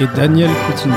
Et Daniel Coutinho.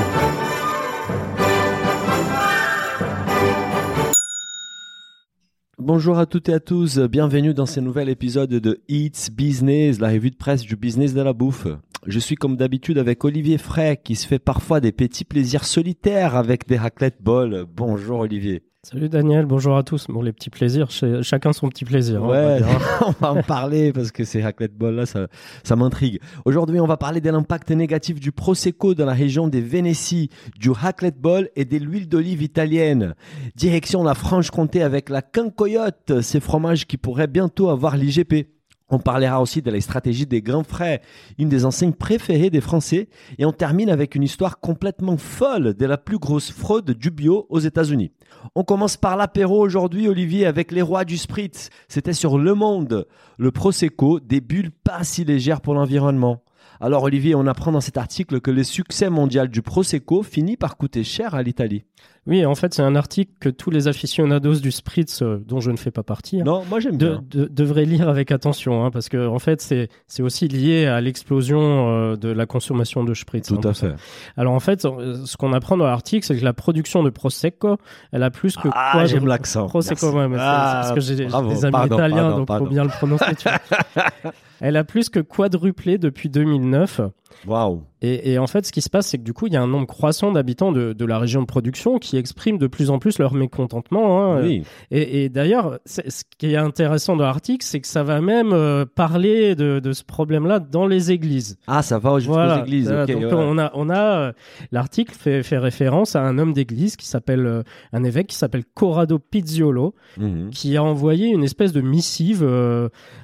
Bonjour à toutes et à tous, bienvenue dans ce nouvel épisode de It's Business, la revue de presse du business de la bouffe. Je suis comme d'habitude avec Olivier Frey qui se fait parfois des petits plaisirs solitaires avec des raclettes bol. Bonjour Olivier. Salut Daniel, bonjour à tous. Bon, les petits plaisirs, chacun son petit plaisir. Hein, ouais, on, va en parler parce que ces raclette là, ça, ça m'intrigue. Aujourd'hui, on va parler de l'impact négatif du Prosecco dans la région des Vénéties, du raclette et de l'huile d'olive italienne. Direction la Franche-Comté avec la quincoyote, ces fromages qui pourraient bientôt avoir l'IGP. On parlera aussi de la stratégie des grands frais, une des enseignes préférées des Français. Et on termine avec une histoire complètement folle de la plus grosse fraude du bio aux États-Unis. On commence par l'apéro aujourd'hui, Olivier, avec les rois du spritz. C'était sur Le Monde, le Prosecco, des bulles pas si légères pour l'environnement. Alors Olivier, on apprend dans cet article que le succès mondial du Prosecco finit par coûter cher à l'Italie. Oui, en fait, c'est un article que tous les aficionados du spritz, euh, dont je ne fais pas partie, hein, non, moi j'aime devraient lire avec attention, hein, parce que en fait, c'est c'est aussi lié à l'explosion euh, de la consommation de spritz. Tout hein, à fait. Alors en fait, euh, ce qu'on apprend dans l'article, c'est que la production de prosecco, elle a plus que ah, j'aime l'accent. Prosecco, ouais, ah, parce que j'ai des amis italiens, donc faut bien le prononcer. elle a plus que quadruplé depuis 2009. Waouh et, et, en fait, ce qui se passe, c'est que du coup, il y a un nombre croissant d'habitants de, de, la région de production qui expriment de plus en plus leur mécontentement. Hein. Oui. Et, et d'ailleurs, ce qui est intéressant dans l'article, c'est que ça va même euh, parler de, de ce problème-là dans les églises. Ah, ça va jusqu'aux voilà. églises. Okay, donc on a, on a euh, l'article fait, fait référence à un homme d'église qui s'appelle euh, un évêque qui s'appelle Corrado Pizziolo, Mhm. qui a envoyé une espèce de missive,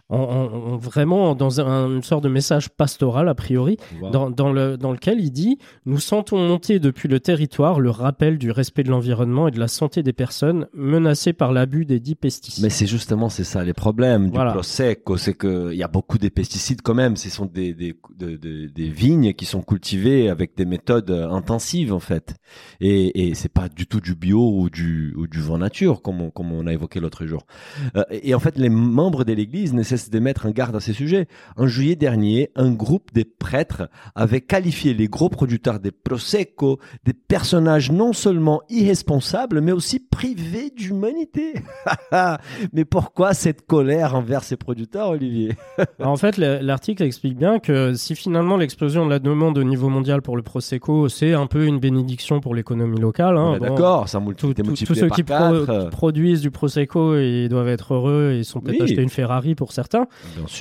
en, en- en- vraiment dans un, une sorte de message pastoral a priori, Wow. dans, dans, le, dans lequel il dit Nous sentons monter depuis le territoire le rappel du respect de l'environnement et de la santé des personnes menacées par l'abus des dits pesticides. Mais c'est justement c'est ça les problèmes Voilà. du prosecco, c'est que il y a beaucoup de pesticides quand même. Ce sont des des, de- de- des vignes qui sont cultivées avec des méthodes euh, intensives en fait. Et, et c'est pas du tout du bio ou du ou du vent nature comme on, comme on a évoqué l'autre jour. Euh, et en fait, les membres de l'Église ne cessent de mettre en garde à ces sujets. En juillet dernier, un groupe des prêtres avait qualifié les gros producteurs des prosecco des personnages non seulement irresponsables, mais aussi privés d'humanité. mais pourquoi cette colère envers ces producteurs, Olivier? En fait, le- l'article explique bien que si finalement l'explosion de la demande au niveau mondial pour le Prosecco, c'est un peu une bénédiction pour l'économie locale. Hein, bon, D'accord, ça multiplie, tout- tous ceux par qui, pro- quatre, qui produisent du Prosecco, ils doivent être heureux ils sont peut-être Oui. acheter une Ferrari pour certains.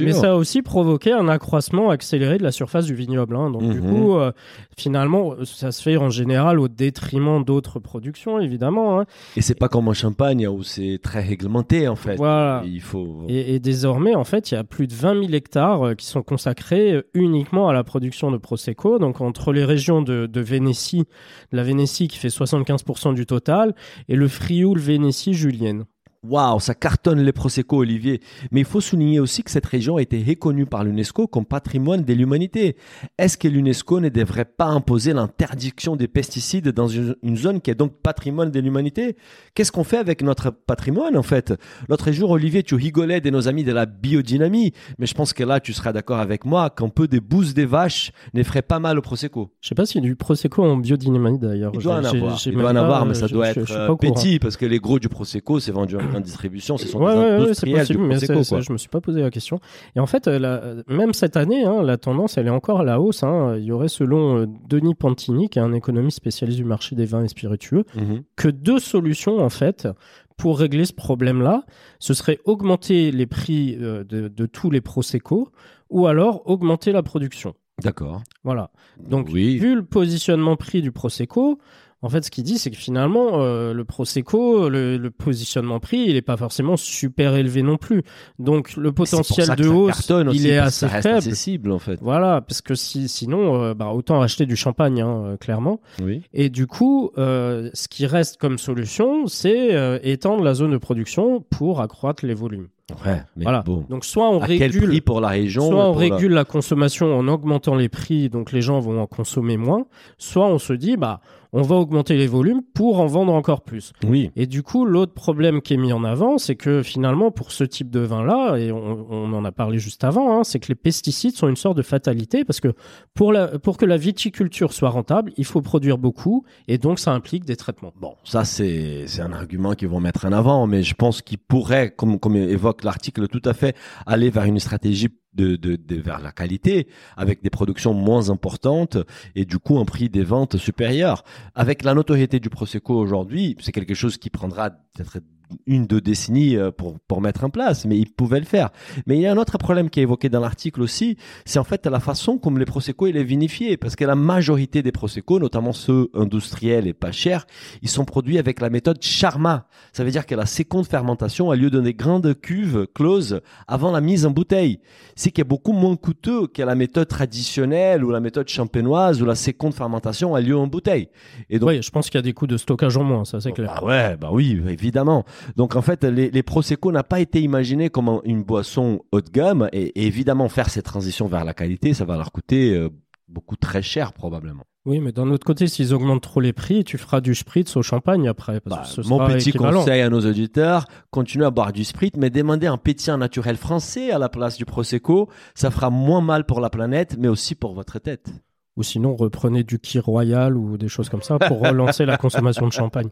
Mais ça a aussi provoqué un accroissement accéléré de la surface du vignoble. hein. Donc du Mhm. coup, euh, finalement, ça se fait en général au détriment d'autres productions, évidemment. hein. Et c'est pas comme en Champagne où c'est très réglementé en fait. Voilà. Et il faut. Et, et désormais, en fait, il y a plus de 20 000 hectares euh, qui sont consacrés euh, uniquement à la production de Prosecco. Donc, entre les régions de, de Vénétie, la Vénétie qui fait 75% du total, et le Frioul Vénétie julienne. Waouh, ça cartonne les Prosecco, Olivier. Mais il faut souligner aussi que cette région a été reconnue par l'UNESCO comme patrimoine de l'humanité. Est-ce que l'UNESCO ne devrait pas imposer l'interdiction des pesticides dans une, zone qui est donc patrimoine de l'humanité? Qu'est-ce qu'on fait avec notre patrimoine, en fait? L'autre jour, Olivier, tu rigolais de nos amis de la biodynamie. Mais je pense que là, tu seras d'accord avec moi qu'un peu des bouses des vaches ne ferait pas mal au Prosecco. Je sais pas s'il y a du Prosecco en biodynamie d'ailleurs. Il doit en avoir, il doit en avoir, mais euh, ça je- doit je- être je euh, petit, parce que les gros du Prosecco, c'est vendu en grande distribution, ce sont Ouais, des ouais, c'est industriels possible, du mais Prosecco, c'est- quoi. c'est- je me suis pas posé la question. Et en fait, euh, la- même cette année, hein, la tendance, elle est encore à la hausse. hein. Il y aurait, selon euh, Denis Pantini, qui est un économiste spécialiste du marché des vins et spiritueux, Mhm. que deux solutions, en fait, pour régler ce problème-là. Ce serait augmenter les prix euh, de, de tous les Prosecco ou alors augmenter la production. D'accord. Voilà. Donc, oui. vu le positionnement prix du Prosecco, En fait, ce qu'il dit, c'est que finalement, euh, le Prosecco, le, le positionnement prix, il est pas forcément super élevé non plus. Donc, le potentiel de hausse, il est assez faible. accessible en fait. Voilà, parce que si, sinon, euh, bah, autant acheter du champagne, hein, euh, clairement. Oui. Et du coup, ce qui reste comme solution, c'est étendre la zone de production pour accroître les volumes. Ouais, mais Voilà. bon. Donc, soit on à quel régule prix pour la région Soit on la- régule la... consommation en augmentant les prix, donc les gens vont en consommer moins. Soit on se dit, bah, on va augmenter les volumes pour en vendre encore plus. Oui. Et du coup, l'autre problème qui est mis en avant, c'est que finalement, pour ce type de vin-là, et on, on en a parlé juste avant, hein, c'est que les pesticides sont une sorte de fatalité parce que pour, la, pour que la viticulture soit rentable, il faut produire beaucoup et donc ça implique des traitements. Bon, ça c'est c'est un argument qu'ils vont mettre en avant, mais je pense qu'ils pourraient, comme comme évoque l'article, tout à fait aller vers une stratégie de, de, de vers la qualité, avec des productions moins importantes et du coup un prix des ventes supérieur. Avec la notoriété du prosecco aujourd'hui, c'est quelque chose qui prendra peut-être une deux décennies euh, pour pour mettre en place, mais ils pouvaient le faire. Mais il y a un autre problème qui est évoqué dans l'article aussi, c'est en fait la façon comme les prosecco il est vinifié, parce que la majorité des prosecco, notamment ceux industriels et pas chers, ils sont produits avec la méthode Charma. Ça veut dire que la seconde fermentation a lieu dans des grandes cuves closes avant la mise en bouteille. C'est qui est beaucoup moins coûteux que la méthode traditionnelle ou la méthode champenoise où la seconde fermentation a lieu en bouteille. Et donc, Oui, je pense qu'il y a des coûts de stockage en moins, ça c'est clair. bah ouais, bah oui, évidemment. Donc en fait, les, les prosecco n'a pas été imaginé comme un- une boisson haut de gamme et, et évidemment faire cette transition vers la qualité, ça va leur coûter euh, beaucoup très cher probablement. Oui, mais d'un autre côté, s'ils augmentent trop les prix, tu feras du spritz au champagne après. Parce Bah, que ce mon sera petit équivalent. conseil à nos auditeurs, continuez à boire du sprit, mais demandez un pétillant naturel français à la place du prosecco. Ça fera moins mal pour la planète, mais aussi pour votre tête. Ou sinon, reprenez du Kir Royal ou des choses comme ça pour relancer la consommation de champagne.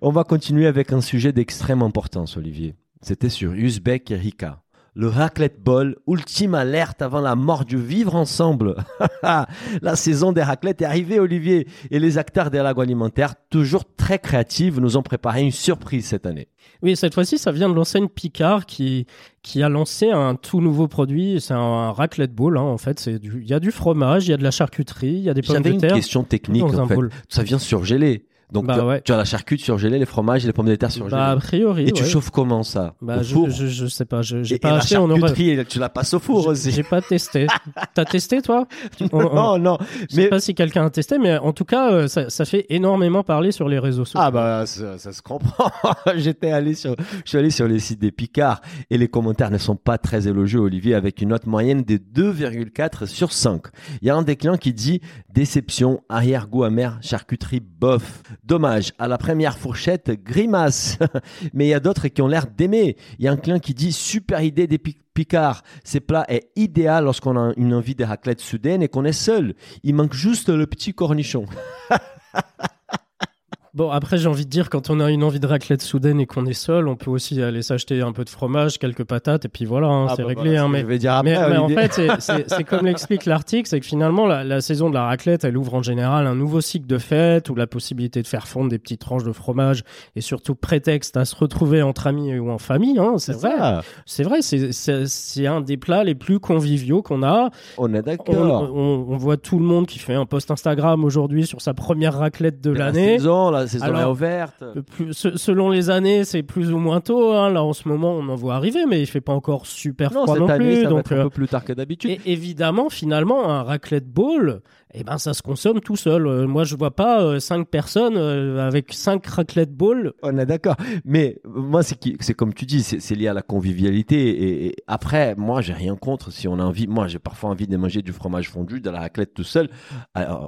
On va continuer avec un sujet d'extrême importance, Olivier. C'était sur Uzbek et Rika. Le raclette ball, ultime alerte avant la mort du vivre ensemble. la saison des raclettes est arrivée, Olivier, et les acteurs de l'agroalimentaire, toujours très créatifs, nous ont préparé une surprise cette année. Oui, cette fois-ci, ça vient de l'enseigne Picard qui, qui a lancé un tout nouveau produit. C'est un, un raclette bowl, hein, en fait. Il y a du fromage, il y a de la charcuterie, il y a des pommes J'avais de une terre. question technique, dans un en fait. bowl. Ça vient surgelé. Donc, Bah tu, as, ouais. tu as la charcuterie surgelée, les fromages et les pommes de terre surgelées. Bah, a priori, et tu chauffes comment ça? Bah, Au je, four? je, je sais pas. Je, j'ai pas et la acheté. Aurait... charcuterie, tu la passes au four aussi. J'ai pas testé. T'as testé, toi? On- on- Non, non. Je sais Mais pas si quelqu'un a testé, mais en tout cas, euh, ça, ça fait énormément parler sur les réseaux sociaux. Ah bah ça, ça se comprend. J'étais allé sur, je suis allé sur les sites des Picards et les commentaires ne sont pas très élogieux, Olivier, avec une note moyenne de 2,4 sur 5. Il y a un des clients qui dit déception, arrière-goût amer, charcuterie bof. Dommage, à la première fourchette, grimace. Mais il y a d'autres qui ont l'air d'aimer. Il y a un client qui dit super idée des Pic- Picard. Ces plats est idéal lorsqu'on a une envie de raclette soudaine et qu'on est seul. Il manque juste le petit cornichon. Bon, après, j'ai envie de dire, quand on a une envie de raclette soudaine et qu'on est seul, on peut aussi aller s'acheter un peu de fromage, quelques patates, et puis voilà, hein, Ah c'est bah réglé. voilà hein, mais je vais dire après, mais, mais en fait, c'est- comme l'explique l'article, c'est que finalement, la, la saison de la raclette, elle ouvre en général un nouveau cycle de fête où la possibilité de faire fondre des petites tranches de fromage et surtout prétexte à se retrouver entre amis ou en famille. Hein, c'est vrai, c'est vrai, c'est- un des plats les plus conviviaux qu'on a. On est d'accord. on- on voit tout le monde qui fait un post Instagram aujourd'hui sur sa première raclette de La l'année. Saison Alors, ouverte. Le plus- se- selon les années, c'est plus ou moins tôt. hein. Là, en ce moment, on en voit arriver, mais il fait pas encore super Non, froid cette non année, plus. ça va donc, être un euh, peu plus tard que d'habitude. et évidemment, finalement, un raclette bowl, eh ben, ça se consomme tout seul. Euh, moi, je vois pas euh, cinq personnes euh, avec cinq raclette bowl. On est d'accord. Mais moi, c'est comme tu dis, c'est lié à la convivialité. Et, après, moi, j'ai rien contre si on a envie. Moi, j'ai parfois envie de manger du fromage fondu, de la raclette tout seul.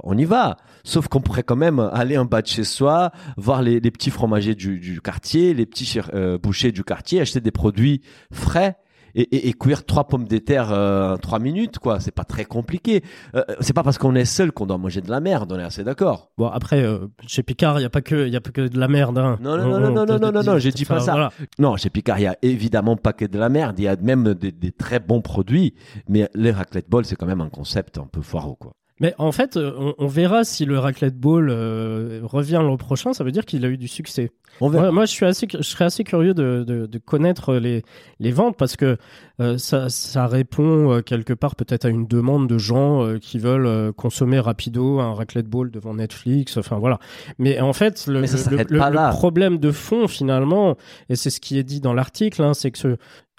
On y va. Sauf qu'on pourrait quand même aller en bas de chez soi, voir les, petits fromagers du, quartier, les petits bouchers du quartier, acheter des produits frais. Et, et, et cuire trois pommes de terre euh, trois minutes, quoi. C'est pas très compliqué. Euh, c'est pas parce qu'on est seul qu'on doit manger de la merde. On est assez d'accord. Bon, après, euh, chez Picard, il y a pas que, y a pas que de la merde. Hein. Non, non, On- non, non, on- non, non, non, non, j'ai dit pas ça. voilà. Non, chez Picard, il y a évidemment pas que de la merde. Il y a même des, des très bons produits. Mais les raclette ball, c'est quand même un concept un peu foireux, quoi. Mais en fait, euh, on, on verra si le raclette ball euh, revient l'an prochain. Ça veut dire qu'il a eu du succès. On verra. Ouais, moi, je suis assez, je serais assez curieux de, de, de connaître les, les ventes parce que euh, ça, ça répond euh, quelque part peut-être à une demande de gens euh, qui veulent euh, consommer rapido un raclette ball devant Netflix. Enfin voilà. Mais en fait, le, le- le- le problème de fond finalement, et c'est ce qui est dit dans l'article, hein, c'est que ce,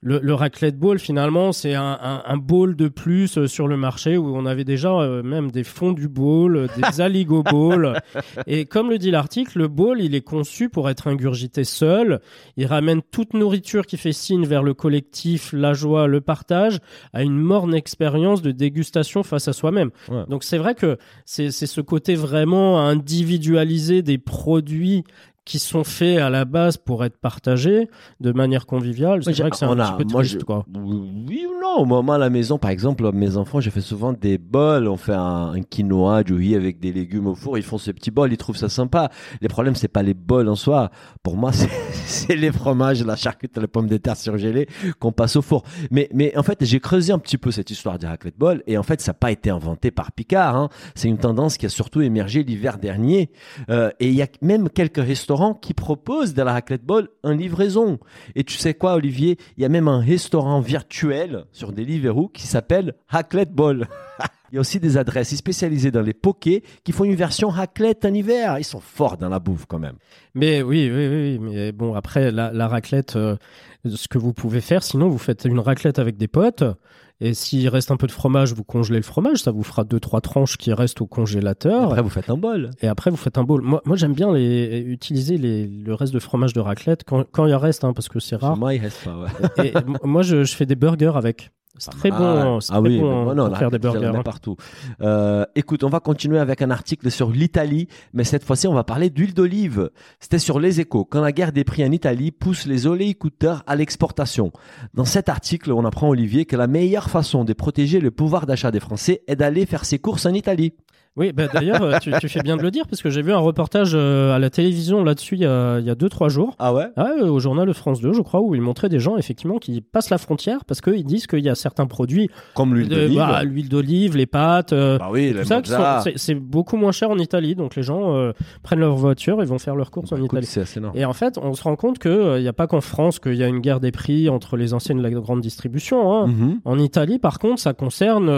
le, le raclette ball, finalement, c'est un, un, un bowl de plus euh, sur le marché où on avait déjà euh, même des fonds du bowl, euh, des aligo bowl. Et comme le dit l'article, le bowl, il est conçu pour être ingurgité seul. Il ramène toute nourriture qui fait signe vers le collectif, la joie, le partage, à une morne expérience de dégustation face à soi-même. Ouais. Donc c'est vrai que c'est c'est ce côté vraiment individualisé des produits qui sont faits à la base pour être partagés de manière conviviale. C'est j'ai- vrai que c'est un on petit a- peu moi, triste, je- quoi. Oui ou non Moi, moi, à la maison, par exemple, mes enfants, j'ai fait souvent des bols. On fait un, un quinoa, du riz avec des légumes au four. Ils font ce petit bol, ils trouvent ça sympa. Les problèmes, c'est pas les bols en soi. Pour moi, c'est les fromages, la charcuterie, les pommes de terre surgelées qu'on passe au four. Mais, mais en fait, j'ai creusé un petit peu cette histoire des raclette bol. Et en fait, ça n'a pas été inventé par Picard. hein. C'est une tendance qui a surtout émergé l'hiver dernier. Euh, et il y a même quelques restaurants qui proposent de la raclette bol en livraison. Et tu sais quoi, Olivier? Il y a même un restaurant virtuel sur Deliveroo qui s'appelle Raclette Ball. Il y a aussi des adresses spécialisées dans les pokés qui font une version raclette en hiver. Ils sont forts dans la bouffe quand même. Mais oui, oui, oui, mais bon, après, la, la raclette, euh, ce que vous pouvez faire, sinon, vous faites une raclette avec des potes. Et s'il reste un peu de fromage, vous congelez le fromage. Ça vous fera deux, trois tranches qui restent au congélateur. Après, vous faites un bol. Et après, vous faites un bowl. Moi, moi j'aime bien les, utiliser les, le reste de fromage de raclette quand, quand il en reste, hein, parce que c'est rare. Moi, il reste pas. ouais. Et moi, je, je fais des burgers avec. C'est très Ah, bon. C'est ah très oui, bon hein, moi, non, pour faire des burgers. hein. partout. Euh, écoute, on va continuer avec un article sur l'Italie, mais cette fois-ci, on va parler d'huile d'olive. C'était sur Les Échos. Quand la guerre des prix en Italie pousse les oléiculteurs à l'exportation. Dans cet article, on apprend, Olivier, que la meilleure façon de protéger le pouvoir d'achat des Français est d'aller faire ses courses en Italie. Oui, bah, d'ailleurs, euh, tu, tu fais bien de le dire, parce que j'ai vu un reportage euh, à la télévision là-dessus il y a, il y a deux, trois jours. Ah ouais? Ah, euh, au journal France 2, je crois, où ils montraient des gens effectivement qui passent la frontière parce qu'ils disent qu'il y a certains produits, Comme l'huile d'olive. bah, l'huile d'olive, les pâtes, euh, Bah oui, tout ça, sont- c'est- beaucoup moins cher en Italie. Donc les gens euh, prennent leur voiture et vont faire leurs courses Bah, en écoute, Italie. c'est assez énorme. Et en fait, on se rend compte qu'il n'y a pas qu'en France qu'il y a une guerre des prix entre les anciennes et la grande distribution. hein. Mhm. En Italie, par contre, ça concerne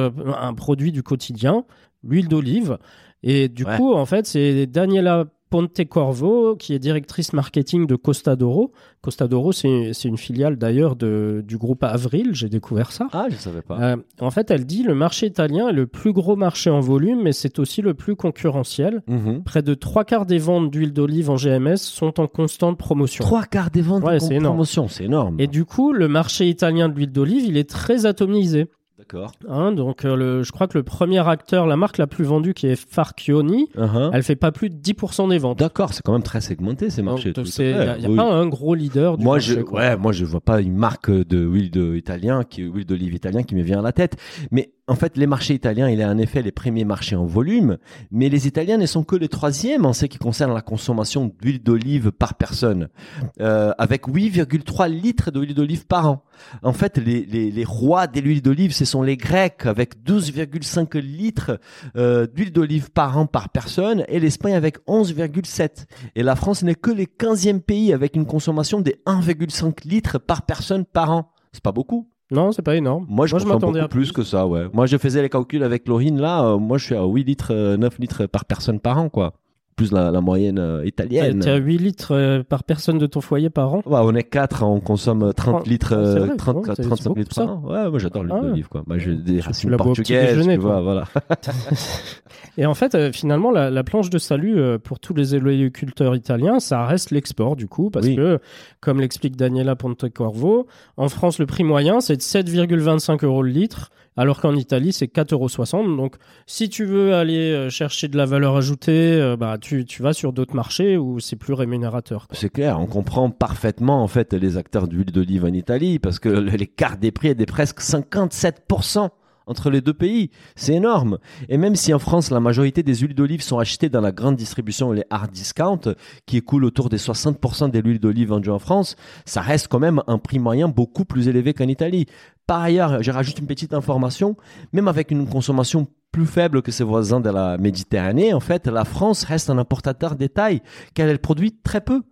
un produit du quotidien, l'huile d'olive. Et du Ouais. coup, en fait, c'est Daniela Pontecorvo, qui est directrice marketing de Costa d'Oro. Costa d'Oro, c'est une filiale d'ailleurs du groupe Avril, j'ai découvert ça. Ah, je savais pas. Euh, en fait, elle dit le marché italien est le plus gros marché en volume, mais c'est aussi le plus concurrentiel. Mhm. Près de trois quarts des ventes d'huile d'olive en GMS sont en constante promotion. Trois quarts des ventes Ouais, en promotion, c'est énorme. Et du coup, le marché italien de l'huile d'olive, il est très atomisé. D'accord. Hein, donc, euh, le, je crois que le premier acteur, la marque la plus vendue, qui est Farchioni, Uh-huh. elle fait pas plus de 10% des ventes. D'accord, c'est quand même très segmenté ces marchés. Il n'y a, y a Oui. pas un gros leader du moi, marché. je, quoi. ouais, moi, je vois pas une marque de huile de italien, qui huile d'olive italien qui me vient à la tête. Mais en fait, les marchés italiens, il est en effet les premiers marchés en volume, mais les Italiens ne sont que les troisièmes en ce qui concerne la consommation d'huile d'olive par personne, euh, avec 8,3 litres d'huile d'olive par an. En fait, les, les, les rois de l'huile d'olive, ce sont les Grecs, avec 12,5 litres euh, d'huile d'olive par an par personne, et l'Espagne avec 11,7. Et la France n'est que le 15e pays avec une consommation de 1,5 litres par personne par an. C'est pas beaucoup. Non, c'est pas énorme. Moi, je Moi, je m'attendais plus que ça, ouais. Moi, je faisais les calculs avec Laurine, là. euh, moi, je suis à 8 litres, euh, 9 litres par personne par an, quoi. Plus la, la moyenne euh, italienne. Tu as 8 litres euh, par personne de ton foyer par an. Ouais, on est 4, on consomme 30 Oh, litres, oh, c'est euh, vrai, 30, ouais, c'est- 35 c'est beaucoup, litres par an. Ouais, moi, j'adore l'huile Ah. d'olive, quoi. Moi, j'ai des racines portugaises, déjeuner, tu vois, toi. voilà. Et en fait, finalement, la, la planche de salut pour tous les oléiculteurs italiens, ça reste l'export du coup, parce Oui. que, comme l'explique Daniela Pontecorvo, en France, le prix moyen, c'est de 7,25 euros le litre, alors qu'en Italie, c'est 4,60 euros. Donc, si tu veux aller chercher de la valeur ajoutée, euh, bah, tu, vas sur d'autres marchés où c'est plus rémunérateur. C'est clair, on comprend parfaitement en fait les acteurs d'huile d'olive en Italie parce que l'écart des prix est de presque 57% entre les deux pays. C'est énorme. Et même si en France, la majorité des huiles d'olive sont achetées dans la grande distribution, les hard discount, qui écoulent autour des 60% de l'huile d'olive vendue en France, ça reste quand même un prix moyen beaucoup plus élevé qu'en Italie. Par ailleurs, je rajoute une petite information, même avec une consommation plus faible que ses voisins de la Méditerranée, en fait, la France reste un importateur détail, car elle produit très peu,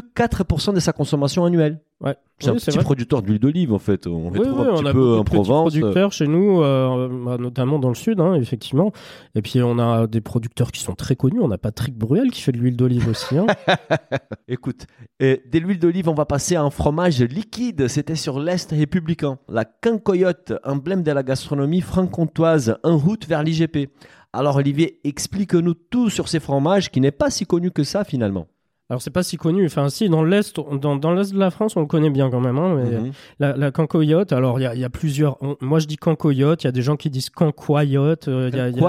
que 4% de sa consommation annuelle. Ouais. C'est Oui, un petit vrai. producteur d'huile d'olive, en fait. On Oui, un on petit a peu en Provence. producteurs chez nous, euh, bah, notamment dans le sud, hein, effectivement. Et puis on a des producteurs qui sont très connus. On a Patrick Bruel qui fait de l'huile d'olive aussi. hein. Écoute, euh, de l'huile d'olive, on va passer à un fromage liquide. C'était sur l'Est républicain. La quincoyote, emblème de la gastronomie franc-comtoise, en route vers l'IGP. Alors Olivier, explique-nous tout sur ces fromages qui n'est pas si connu que ça finalement. Alors c'est pas si connu. Enfin si, dans l'est, dans, dans l'est de la France, on le connaît bien quand même. hein, mais Mhm. La, la cancoyote, alors il y a, il y a plusieurs. on- moi je dis cancoyote, il y a des gens qui disent cancoyote. euh, il y a- y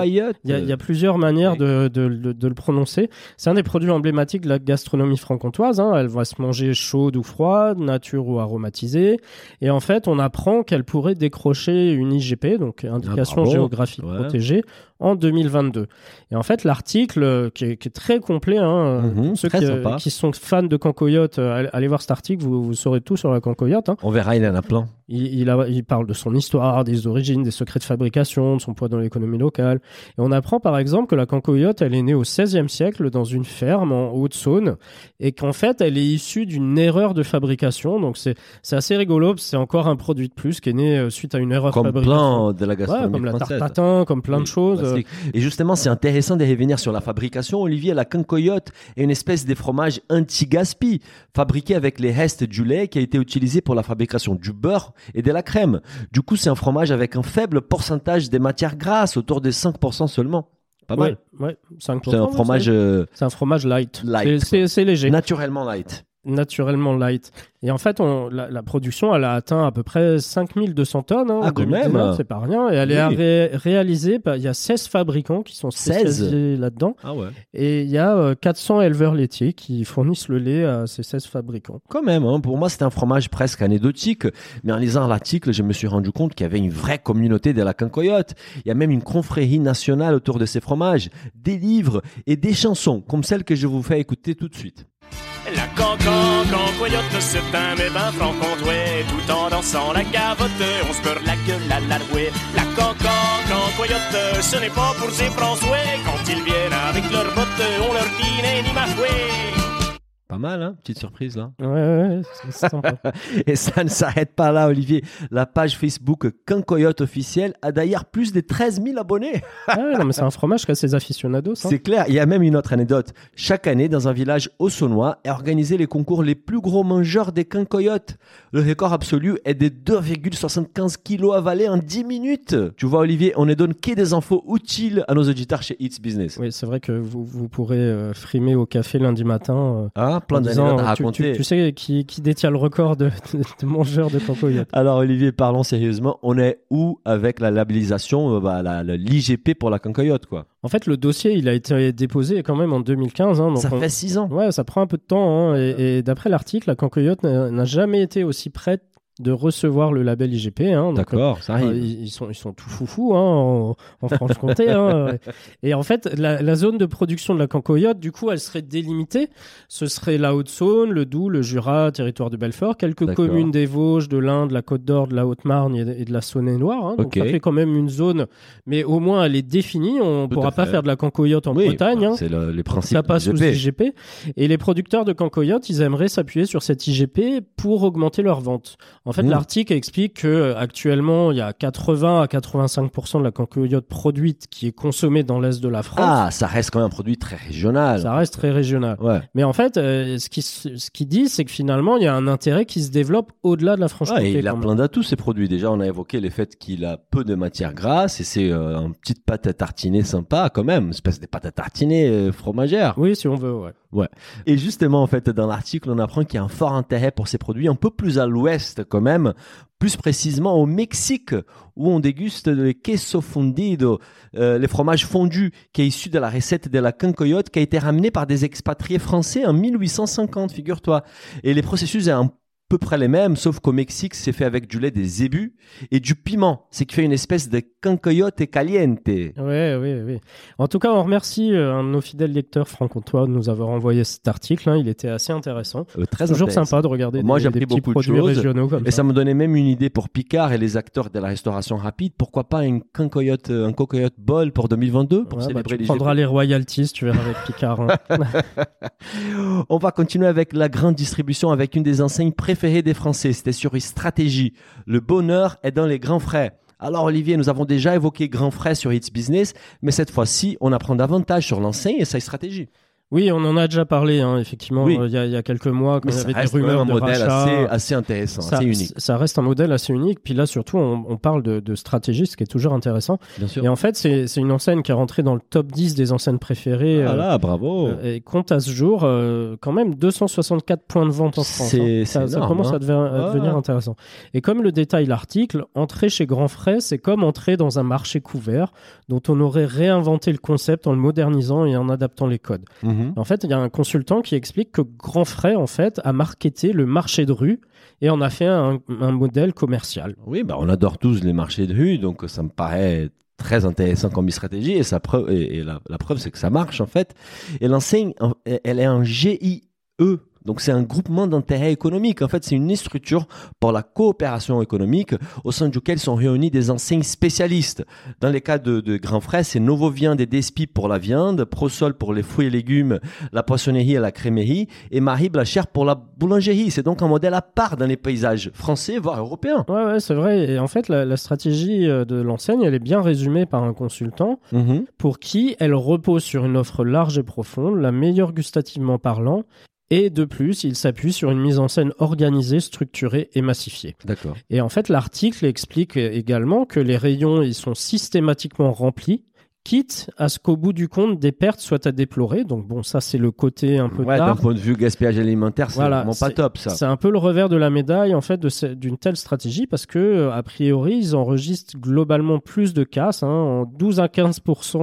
y, plusieurs manières de, de- de- de le prononcer. C'est un des produits emblématiques de la gastronomie franc-comtoise. hein. Elle va se manger chaude ou froide, nature ou aromatisée. Et en fait, on apprend qu'elle pourrait décrocher une IGP, donc indication Ah, géographique Ouais. protégée, en 2022. Et en fait, l'article, euh, qui, est, qui est très complet, hein, pour ceux très qui, sont fans de cancoyote, euh, allez, voir cet article, vous, vous saurez tout sur la cancoyote. hein. On verra, il en a plein. Il, il, a- il parle de son histoire, des origines, des secrets de fabrication, de son poids dans l'économie locale. Et on apprend par exemple que la cancoyote, elle est née au XVIe siècle dans une ferme en Haute-Saône et qu'en fait, elle est issue d'une erreur de fabrication. Donc c'est assez rigolo, c'est encore un produit de plus qui est né euh, suite à une erreur Comme de fabrication. plein de la Ouais, gastronomie comme la tarte tatin, comme plein de choses. Euh. Et justement, c'est intéressant de revenir sur la fabrication. Olivier, la quincoyote est une espèce de fromage anti-gaspi, fabriqué avec les restes du lait qui a été utilisé pour la fabrication du beurre et de la crème. Du coup, c'est un fromage avec un faible pourcentage des matières grasses, autour de 5% seulement. Pas mal. ouais, ouais, 5%, C'est un fromage euh, C'est un fromage light. Light, c'est léger. naturellement light. Naturellement light. Et en fait, on, la, la production, elle a atteint à peu près 5200 tonnes. Hein, Ah, quand 2019, même. C'est pas rien. Et elle est ré- réalisée, par- il y a 16 fabricants qui sont 16. spécialisés là-dedans. Ah ouais. Et il y a euh, 400 éleveurs laitiers qui fournissent le lait à ces 16 fabricants. Quand même, hein. pour moi c'était un fromage presque anecdotique, mais en lisant l'article, je me suis rendu compte qu'il y avait une vraie communauté de la quincoyote. Il y a même une confrérie nationale autour de ces fromages, des livres et des chansons, comme celle que je vous fais écouter tout de suite. La cancan, cancoyote, c'est un mébain franc-comtois Tout en dansant la gavotte, on se beurre la gueule à la La cancan, cancoyote, ce n'est pas pour ces François Quand ils viennent avec leurs bottes, on leur dit ni ma fouet Pas mal, hein Petite surprise là. Ouais, ouais, ouais, c'est sympa. Et ça ne s'arrête pas là, Olivier. La page Facebook Quincoyote officielle a d'ailleurs plus de 13 000 abonnés. Ah non, mais c'est un fromage qui a ses aficionados. hein. C'est clair. Il y a même une autre anecdote. Chaque année, dans un village haut-saunois, est organisé les concours les plus gros mangeurs des quincoyotes. Le record absolu est de 2,75 kilos avalés en 10 minutes. Tu vois, Olivier, on ne donne que des infos utiles à nos auditeurs chez It's Business. Oui, c'est vrai que vous, vous pourrez euh, frimer au café lundi matin. euh, Plein d'anecdotes à tu- raconter. Tu, tu sais qui, qui détient le record de, de, de mangeurs de cancoyote Alors Olivier, parlons sérieusement. On est où avec la labellisation, euh, bah, la- l'IGP pour la quincoyote, quoi? En fait, le dossier, il a été déposé quand même en 2015. hein, donc Ça on- fait 6 ans. Ouais, ça prend un peu de temps. hein, et, et d'après l'article, la cancoyote n'a jamais été aussi prête de recevoir le label IGP. hein, D'accord, ça euh, arrive. ils, ils sont, ils sont tout foufous hein, en, en Franche-Comté. hein. Et en fait, la, la zone de production de la cancoyote, du coup, elle serait délimitée. Ce serait la Haute-Saône, le Doubs, le Jura, territoire de Belfort, quelques communes des Vosges, de l'Inde, de la Côte d'Or, de la Haute-Marne et de, et de la Saône-et-Loire. Donc Ok. ça fait quand même une zone, mais au moins elle est définie. On ne pourra pas faire de la cancoyote en Oui, Bretagne. c'est le- les principes Ça passe sous IGP. IGP. Et les producteurs de cancoyote, ils aimeraient s'appuyer sur cette IGP pour augmenter leurs ventes. En fait, Mmh. l'article explique que euh, actuellement, il y a 80 à 85% de la cancoyote produite qui est consommée dans l'est de la France. Ah, ça reste quand même un produit très régional. Ça reste très régional. Ouais. Mais en fait, euh, ce qui ce qui dit, c'est que finalement, il y a un intérêt qui se développe au-delà de la Ouais, Franche-Comté. et il a plein d'atouts ces produits. Déjà, on a évoqué le fait qu'il a peu de matière grasse et c'est euh, une petite pâte à tartiner sympa quand même, une espèce de pâte à tartiner euh, fromagère. Oui, si on veut, ouais. Et justement, en fait, dans l'article, on apprend qu'il y a un fort intérêt pour ces produits un peu plus à l'ouest même, plus précisément au Mexique, où on déguste le queso fundido, euh, les fromages fondus, qui est issu de la recette de la quincoyote, qui a été ramené par des expatriés français en 1850, figure-toi. Et les processus est un peu près les mêmes, sauf qu'au Mexique, c'est fait avec du lait des zébus et du piment. C'est qui fait une espèce de cancoyote caliente. Oui, oui, oui. En tout cas, on remercie euh, un de nos fidèles lecteurs franc-comtois de nous avoir envoyé cet article. hein. Il était assez intéressant. Euh, très Toujours intéressant. sympa de regarder Moi, des, j'ai appris petits beaucoup de produits choses. Et ça. ça me donnait même une idée pour Picard et les acteurs de la restauration rapide. Pourquoi pas une cancoyote, un cocoyote bol pour 2022 pour Ouais, bah, célébrer tu les prendras GP. les royalties, tu verras avec Picard. hein. On va continuer avec la grande distribution avec une des enseignes préférées des Français. C'était sur une stratégie. Le bonheur est dans les grands frais. Alors Olivier, nous avons déjà évoqué grands frais sur It's Business, mais cette fois-ci, on apprend davantage sur l'enseigne et sa stratégie. Oui, on en a déjà parlé, hein, effectivement, Oui. euh, il y, a- il y a quelques mois, quand il y avait des rumeurs un de modèle rachat. assez, assez intéressant, ça, assez unique. ça reste un modèle assez unique. Puis là, surtout, on, on parle de, de stratégie, ce qui est toujours intéressant. Bien sûr. Et en fait, c'est une enseigne qui est rentrée dans le top 10 des enseignes préférées. euh, Voilà, bravo. euh, et compte à ce jour euh, quand même 264 points de vente en France. Hein. Ça, ça commence hein. à devenir, à Ouais, devenir intéressant. Et comme le détaille l'article, entrer chez Grand Frais, c'est comme entrer dans un marché couvert dont on aurait réinventé le concept en le modernisant et en adaptant les codes. Mhm. En fait, il y a un consultant qui explique que Grand Frais, en fait, a marketé le marché de rue et en a fait un, un modèle commercial. Oui, bah, on adore tous les marchés de rue, donc ça me paraît très intéressant comme stratégie et, ça preuve, et, et la, la preuve c'est que ça marche en fait. Et l'enseigne, en- elle est en GIE, donc c'est un groupement d'intérêt économique. En fait, c'est une structure pour la coopération économique au sein duquel sont réunis des enseignes spécialistes. Dans les cas de, de Grand Frais, c'est Novo Viande et Despi pour la viande, Prosol pour les fruits et légumes, la poissonnerie et la crémerie, et Marie Blachère pour la boulangerie. C'est donc un modèle à part dans les paysages français, voire européens. Ouais, ouais, c'est vrai. Et en fait, la, la stratégie euh, de l'enseigne, elle est bien résumée par un consultant Mhm. pour qui elle repose sur une offre large et profonde, la meilleure gustativement parlant, et de plus, il s'appuie sur une mise en scène organisée, structurée et massifiée. D'accord. Et en fait, l'article explique également que les rayons ils sont systématiquement remplis, quitte à ce qu'au bout du compte, des pertes soient à déplorer. Donc bon, ça c'est le côté un peu Ouais, d'un point de vue gaspillage alimentaire, c'est Voilà, vraiment pas top ça. C'est un peu le revers de la médaille en fait d'une telle stratégie parce que euh, a priori ils enregistrent globalement plus de casses, hein, en 12 à 15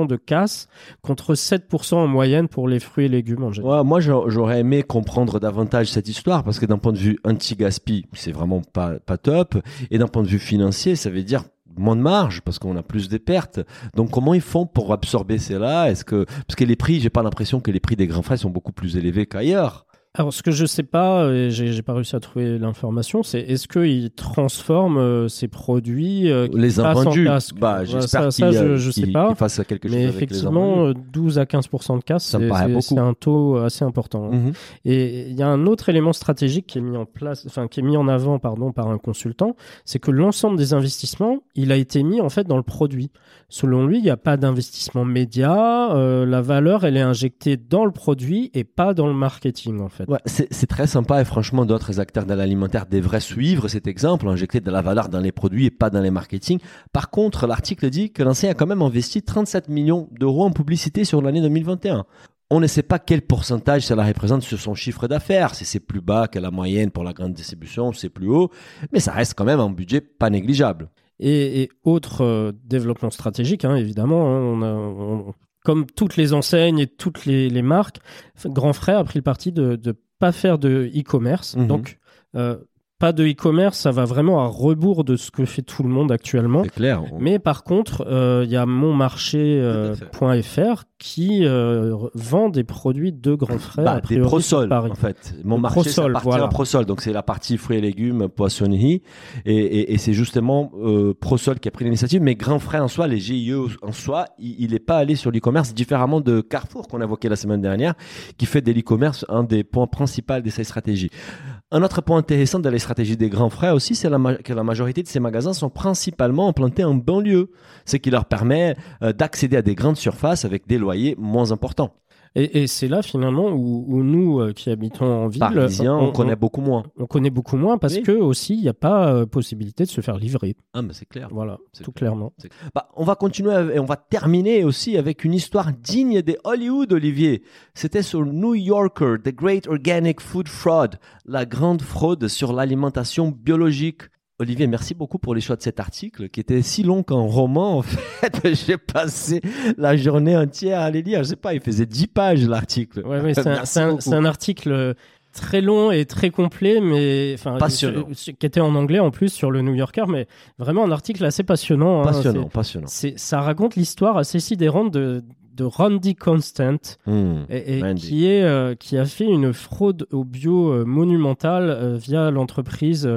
de casses contre 7 en moyenne pour les fruits et légumes en général. Ouais, moi j'a- j'aurais aimé comprendre davantage cette histoire parce que d'un point de vue anti-gaspi, c'est vraiment pas, pas top. Et d'un point de vue financier, ça veut dire moins de marge parce qu'on a plus de pertes. Donc comment ils font pour absorber cela? Est-ce que parce que les prix, j'ai pas l'impression que les prix des grands frais sont beaucoup plus élevés qu'ailleurs. Alors ce que je sais pas, et j'ai pas réussi à trouver l'information, c'est est-ce qu'ils transforment euh, ces produits euh, Les invendus, bah Voilà, j'espère ça, ça, je, euh, je sais pas. qu'ils fassent quelque chose Mais avec effectivement, invendus. euh, 12 à 15% de casse, c'est- un taux assez important. hein. Mhm. Et il y a un autre élément stratégique qui est mis en place, enfin qui est mis en avant, pardon, par un consultant, c'est que l'ensemble des investissements, il a été mis en fait dans le produit. Selon lui, il n'y a pas d'investissement média. euh, la valeur, elle est injectée dans le produit et pas dans le marketing en fait. Ouais, c'est très sympa et franchement, d'autres acteurs de l'alimentaire devraient suivre cet exemple, injecter de la valeur dans les produits et pas dans les marketing. Par contre, l'article dit que l'enseigne a quand même investi 37 millions d'euros en publicité sur l'année 2021. On ne sait pas quel pourcentage cela représente sur son chiffre d'affaires, si c'est plus bas que la moyenne pour la grande distribution, c'est plus haut, mais ça reste quand même un budget pas négligeable. Et, et autre euh, développement stratégique, hein, évidemment, hein, on a, on- comme toutes les enseignes et toutes les, les marques, Grand Frère a pris le parti de ne pas faire de e-commerce. Mhm. Donc, euh, pas de e-commerce, ça va vraiment à rebours de ce que fait tout le monde actuellement. C'est clair. on- Mais par contre, euh, il y a monmarché.fr qui euh, vend des produits de Grand Frère. Bah, des prosols, Paris. en fait. Mon Des marché, c'est partie voilà. prosol. Donc, c'est la partie fruits et légumes, poissonnerie. Et, et, et c'est justement euh, Prosol qui a pris l'initiative. Mais Grand Frère en soi, les GIE en soi, il n'est pas allé sur l'e-commerce, différemment de Carrefour qu'on a évoqué la semaine dernière, qui fait de l'e-commerce un des points principaux de ses stratégies. Un autre point intéressant de la stratégie des grands frères aussi, c'est que la majorité de ces magasins sont principalement implantés en banlieue, ce qui leur permet euh, d'accéder à des grandes surfaces avec des loyers moins importants. Et, et c'est là finalement où, où nous euh, qui habitons en ville, Parisiens, on, connaît beaucoup moins. on connaît beaucoup moins parce Oui. que aussi il n'y a pas euh, possibilité de se faire livrer. Ah, mais c'est clair. Voilà, tout clair. clairement. Bah, on va continuer et on va terminer aussi avec une histoire digne des Hollywood, Olivier. C'était sur New Yorker, The Great Organic Food Fraud, la grande fraude sur l'alimentation biologique. Olivier, merci beaucoup pour les choix de cet article qui était si long qu'un roman. En fait, j'ai passé la journée entière à les lire. Je sais pas, il faisait 10 pages l'article. Ouais, ouais, c'est un, article euh, très long et très complet, mais enfin, sur- qui était en anglais en plus sur le New Yorker, mais vraiment un article assez passionnant. hein. Passionnant, passionnant. Ça raconte l'histoire assez sidérante de, de Randy Constant, Hmm. et, et Randy. qui est euh, qui a fait une fraude au bio euh, monumentale euh, via l'entreprise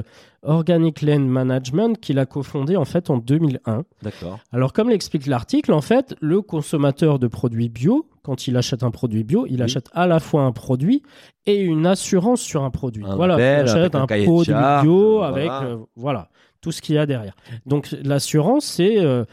Organic Land Management qu'il a cofondée en fait en 2001. D'accord. Alors, comme l'explique l'article, en fait, le consommateur de produits bio, quand il achète un produit bio, il Oui. achète à la fois un produit et une assurance sur un produit. Un voilà, label il achète un produit bio avec voilà. voilà tout ce qu'il y a derrière. Donc, l'assurance, c'est euh,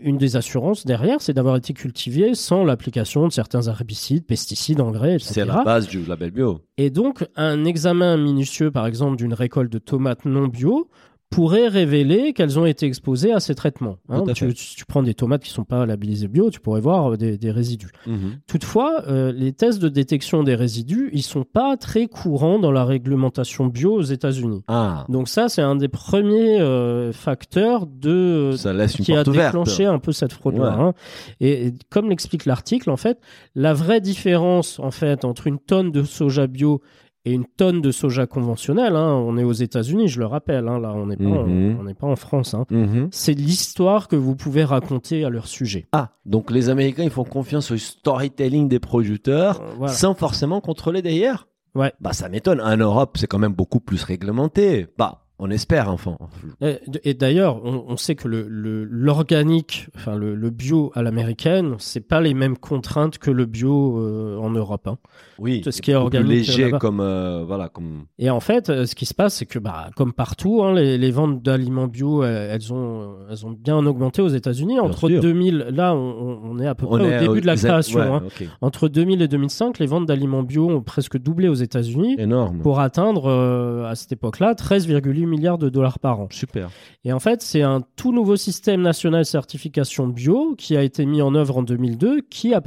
une- des assurances derrière, c'est d'avoir été cultivé sans l'application de certains herbicides, pesticides, engrais, etc. C'est la base du label bio. Et donc, un examen minutieux, par exemple, d'une récolte de tomates non bio pourrait révéler qu'elles ont été exposées à ces traitements. hein. Tu, prends des tomates qui sont pas labellisées bio, tu pourrais voir euh, des, des résidus. Mhm. Toutefois, euh, les tests de détection des résidus, ils sont pas très courants dans la réglementation bio aux États-Unis. Ah, Donc ça, c'est un des premiers euh, facteurs de ça qui a déclenché un peu cette fraude-là. Ouais. hein. Et, et comme l'explique l'article, en fait, la vraie différence en fait entre une tonne de soja bio et une tonne de soja conventionnel, hein, on est aux États-Unis, je le rappelle, hein, là, on n'est pas, en- on n'est pas en France. hein. Mhm. C'est l'histoire que vous pouvez raconter à leur sujet. Ah, donc les Américains, ils font confiance au storytelling des producteurs Euh, voilà. sans forcément contrôler derrière? Ouais. Bah, ça m'étonne. En Europe, c'est quand même beaucoup plus réglementé. Bah, on espère, enfin. Et, et d'ailleurs, on, on sait que le- le- l'organique, enfin le, le bio à l'américaine, c'est pas les mêmes contraintes que le bio euh, en Europe. hein. Oui. Tout ce qui est beaucoup plus organique, léger comme, euh, voilà, comme. Et en fait, euh, ce qui se passe, c'est que, bah, comme partout, hein, les, les ventes d'aliments bio, elles ont, elles ont bien augmenté aux États-Unis. Entre sûr. 2000, là, on, est à peu On près au début de la aux- création. ouais, hein. Entre 2000 et 2005, les ventes d'aliments bio ont presque doublé aux États-Unis Énorme. pour atteindre, euh, à cette époque-là, 13,8 milliards de dollars par an. Super. Et en fait, c'est un tout nouveau système national de certification bio qui a été mis en œuvre en 2002, qui a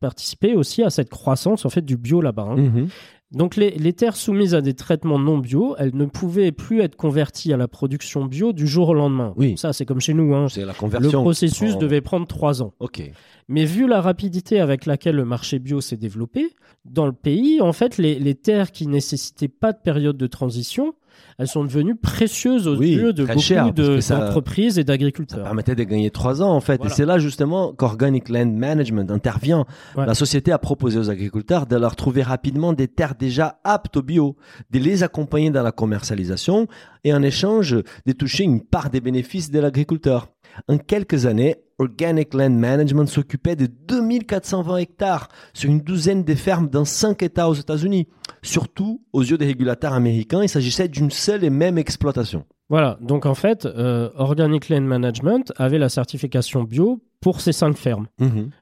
participé aussi à cette croissance en fait du bio là-bas. hein. Mhm. Donc les, les terres soumises à des traitements non bio, elles ne pouvaient plus être converties à la production bio du jour au lendemain. Oui. Ça, c'est comme chez nous. hein. C'est la Le conversion. processus Oh. devait prendre trois ans. Ok. Mais vu la rapidité avec laquelle le marché bio s'est développé, dans le pays, en fait, les, les terres qui nécessitaient pas de période de transition, elles sont devenues précieuses aux Oui, yeux de beaucoup de- ça- d'entreprises et Ça d'agriculteurs. permettait de gagner trois ans en fait. Voilà. Et c'est là justement qu'Organic Land Management intervient. Ouais. La société a proposé aux agriculteurs de leur trouver rapidement des terres déjà aptes au bio, de les accompagner dans la commercialisation et en échange de toucher une part des bénéfices de l'agriculteur. En quelques années, Organic Land Management s'occupait de 2420 hectares sur une douzaine de fermes dans cinq États aux États-Unis. Surtout, aux yeux des régulateurs américains, il s'agissait d'une seule et même exploitation. Voilà, donc en fait, euh, Organic Land Management avait la certification bio pour ces cinq fermes.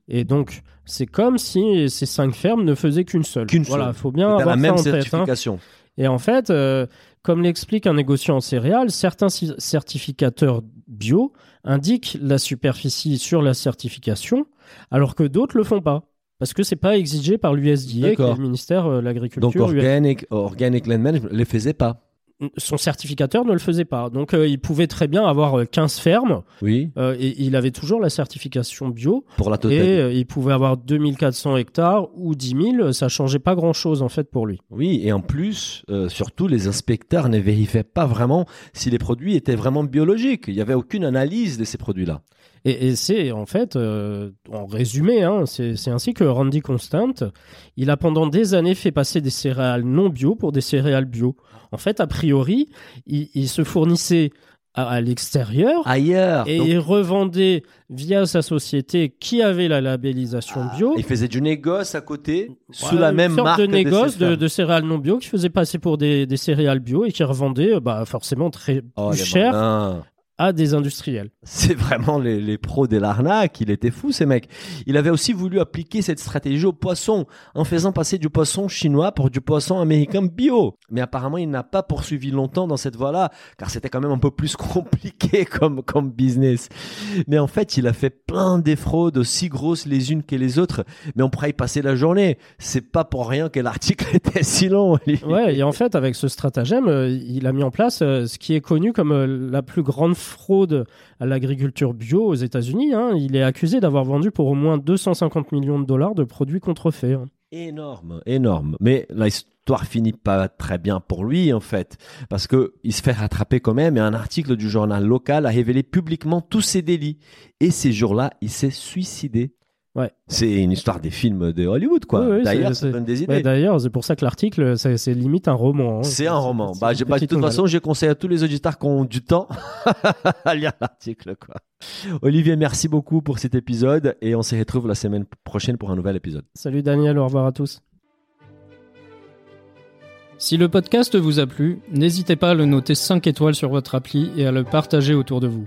Et donc, c'est comme si ces cinq fermes ne faisaient qu'une seule. Qu'une voilà, seule. faut bien avoir la même ça en tête. hein. Et en fait, euh, comme l'explique un négociant en céréales, certains certificateurs bio indiquent la superficie sur la certification, alors que d'autres le font pas. Parce que c'est pas exigé par l'USDA, le ministère euh, de Donc l'Agriculture. Organic, Organic Land Management ne les faisait pas. Son certificateur ne le faisait pas. Donc euh, il pouvait très bien avoir euh, 15 fermes Oui, euh, et il avait toujours la certification bio. pour la Et totalité. euh, il pouvait avoir 2400 hectares ou 10 000, ça changeait pas grand chose en fait pour lui. Oui, et en plus, euh, surtout, les inspecteurs ne vérifiaient pas vraiment si les produits étaient vraiment biologiques. Il n'y avait aucune analyse de ces produits-là. Et, et c'est en fait, euh, en résumé, hein, c'est c'est ainsi que Randy Constant, il a pendant des années fait passer des céréales non bio pour des céréales bio. En fait, a priori, il, il se fournissait à, à l'extérieur Ailleurs, et donc, il revendait via sa société qui avait la labellisation bio. il faisait du négoce à côté, sous Voilà, la même une sorte marque de négoce de, céréales non bio qui faisait passer pour des, des céréales bio et qui revendait bah, forcément très Oh, plus cher malins. À des industriels. C'est vraiment les, les pros de l'arnaque. Il était fou, ces mecs. Il avait aussi voulu appliquer cette stratégie au poisson en faisant passer du poisson chinois pour du poisson américain bio. Mais apparemment, il n'a pas poursuivi longtemps dans cette voie-là, car c'était quand même un peu plus compliqué comme, comme business. Mais en fait, il a fait plein des fraudes aussi grosses les unes que les autres. Mais on pourrait y passer la journée. C'est pas pour rien que l'article était si long. Ouais, et en fait, avec ce stratagème, euh, il a mis en place euh, ce qui est connu comme euh, la plus grande fraude à l'agriculture bio aux États-Unis. hein. Il est accusé d'avoir vendu pour au moins 250 millions de dollars de produits contrefaits. hein. Énorme, énorme. Mais l'histoire finit pas très bien pour lui en fait, parce que il se fait rattraper quand même. Et un article du journal local a révélé publiquement tous ses délits. Et ces jours-là, il s'est suicidé. Ouais. C'est une histoire des films de Hollywood, quoi. Oui, oui, D'ailleurs, c'est- ça donne des idées. Ouais, D'ailleurs, c'est pour ça que l'article, c'est limite un roman. hein. C'est un roman. Bah, bah, de toute nouvelle. façon, je conseille à tous les auditeurs qui ont du temps à lire l'article, quoi. Olivier, merci beaucoup pour cet épisode et on se retrouve la semaine prochaine pour un nouvel épisode. Salut Daniel, au revoir à tous. Si le podcast vous a plu, n'hésitez pas à le noter 5 étoiles sur votre appli et à le partager autour de vous.